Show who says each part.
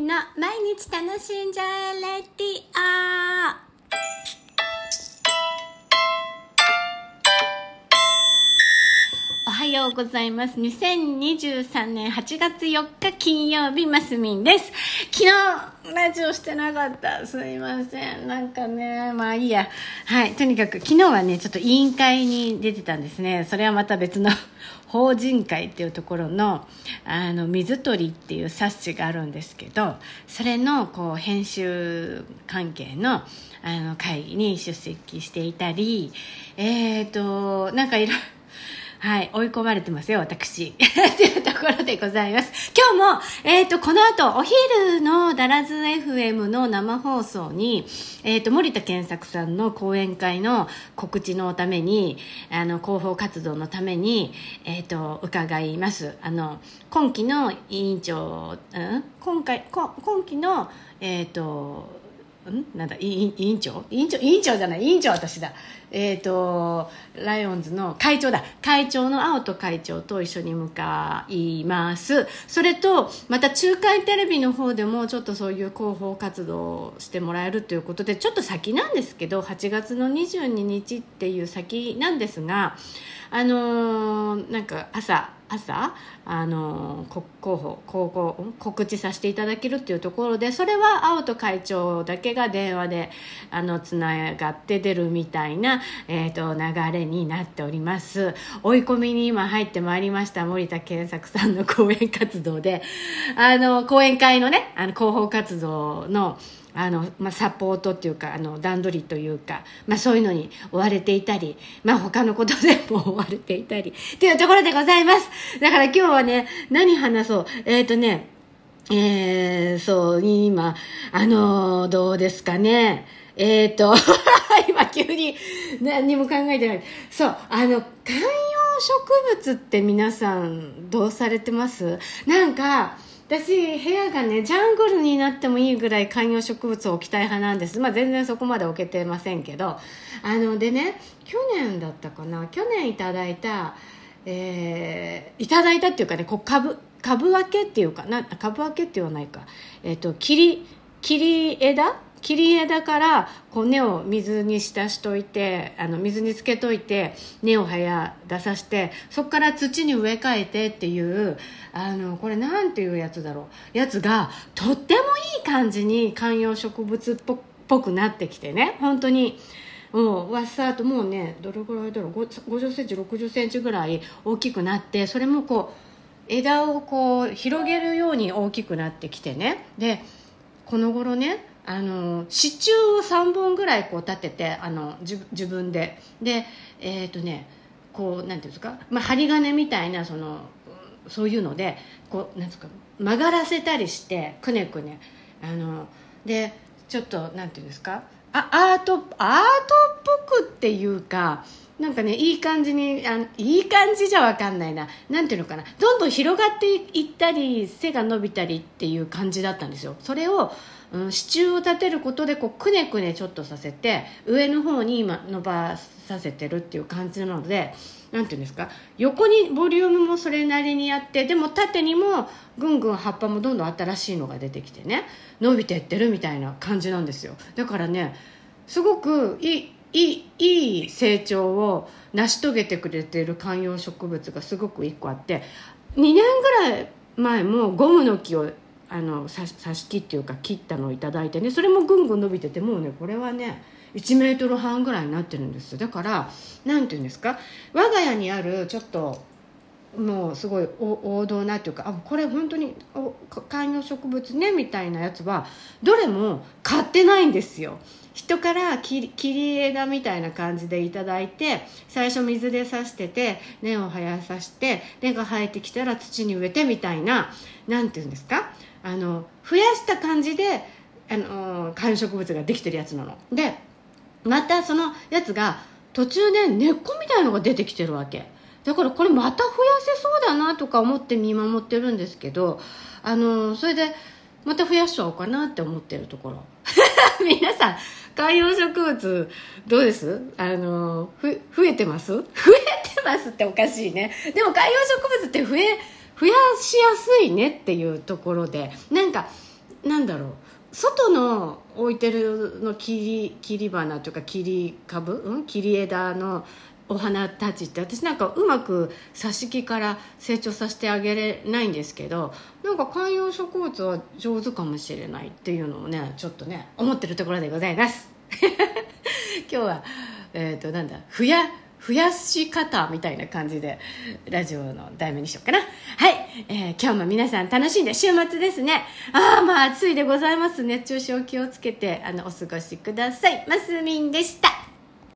Speaker 1: の毎日楽しんじゃえレディオようございます。2023年8月4日金曜日、マスミンです。昨日、ラジオしてなかった。すいません。なんかね、まあいいや。はい。とにかく、昨日はね、ちょっと委員会に出てたんですね。それはまた別の 法人会っていうところの、あの、水鳥っていう冊子があるんですけど、それの、こう、編集関係の、あの、会議に出席していたり、えっ、ー、と、なんかいろいろ、はい、追い込まれてますよ、私。というところでございます。今日も、えっ、ー、と、この後、お昼のダラズ FM の生放送に、えっ、ー、と、森田健作さんの講演会の告知のために、あの、広報活動のために、えっ、ー、と、伺います。あの、今期の委員長、うん？今回、今期の、えっ、と、ん？なんだ？委員長？委員長？委員長じゃない？委員長私だ。えっ、ー、とライオンズの会長だ。会長の青戸会長と一緒に向かいます。それとまた中海テレビの方でもちょっとそういう広報活動をしてもらえるということでちょっと先なんですけど8月の22日っていう先なんですがあのー、なんか朝朝あの広報広報告知させていただけるっていうところでそれは青戸会長だけが電話であのつながって出るみたいな、えーと、流れになっております。追い込みに今入ってまいりました森田健作さんの講演活動で。あの講演会のねあの広報活動のあの、まあ、サポートっていうか、あの、段取りというか、まあ、そういうのに追われていたり、まあ、他のことでも追われていたり、っていうところでございます。だから今日はね、何話そう？えっ、ー、とね、えー、そう、今、あのどうですかね？えっ、ー、と、今急に何も考えてない。そう、あの、観葉植物って皆さんどうされてます？なんか、私部屋がねジャングルになってもいいぐらい観葉植物を置きたい派なんです。まあ全然そこまで置けてませんけど。あのでね去年だったかな？去年いただいたえー、いただいたっていうかねこう株株分けっていうかな？株分けって言わないか。えっ、ー、と切り切り枝切り枝からこう根を水に浸しといてあの水につけといて根を生や出さしてそこから土に植え替えてっていうあのこれなんていうやつだろう。やつがとってもいい感じに観葉植物っぽくなってきてね。本当に。もうわっさーともうねどれぐらいだろう。50センチ60センチぐらい大きくなってそれもこう枝をこう広げるように大きくなってきてね。でこの頃ねあの支柱を3本ぐらいこう立ててあの自分で。でえっ、ー、とねこうなんていうんですか、まあ、針金みたいなそのそういうのでこうなんですか曲がらせたりしてくねくね。あのでちょっとなんていうんですか？あアートアートっぽくっていうかなんかねいい感じにあいい感じじゃわかんないな。なんていうのかな。どんどん広がっていったり背が伸びたりっていう感じだったんですよ。それをうん、支柱を立てることでこうくねくねちょっとさせて上の方に今伸ばさせてるっていう感じなので何ていうんですか？横にボリュームもそれなりにあってでも縦にもぐんぐん葉っぱもどんどん新しいのが出てきてね伸びてってるみたいな感じなんですよ。だからねすごくいいいいいい成長を成し遂げてくれている観葉植物がすごく1個あって2年ぐらい前もゴムの木をあの挿し木っていうか切ったのを頂いてねそれもぐんぐん伸びててもうねこれはね1メートル半ぐらいになってるんです。だから何て言うんですか？我が家にあるちょっともうすごい王道なっていうかあこれ本当に観葉植物ねみたいなやつはどれも買ってないんですよ。人から切り枝みたいな感じでいただいて最初水で刺してて根を生やさして根が生えてきたら土に植えてみたいな何て言うんですか？あの増やした感じであの観葉植物ができてるやつなの。でまたそのやつが途中で根っこみたいのが出てきてるわけ。だからこれまた増やせそうだなとか思って見守ってるんですけどあのそれでまた増やしちゃおうかなって思ってるところ。皆さん観葉植物どうです？あのふ増えてます？増えてますっておかしいね。でも観葉植物って増え増やしやすいねっていうところでなんかなんだろう。外の置いてるの切り切り花というか切り株、うん、切り枝のお花たちって私なんかうまく挿し木から成長させてあげれないんですけどなんか観葉植物は上手かもしれないっていうのをねちょっとね思ってるところでございます。今日はえっ、ー、となんだ？ふや増やし方みたいな感じでラジオの題名にしようかな。はい、えー、今日も皆さん楽しんで週末ですね。ああまあ暑いでございます熱中症気をつけてあのお過ごしください。マスミンでした。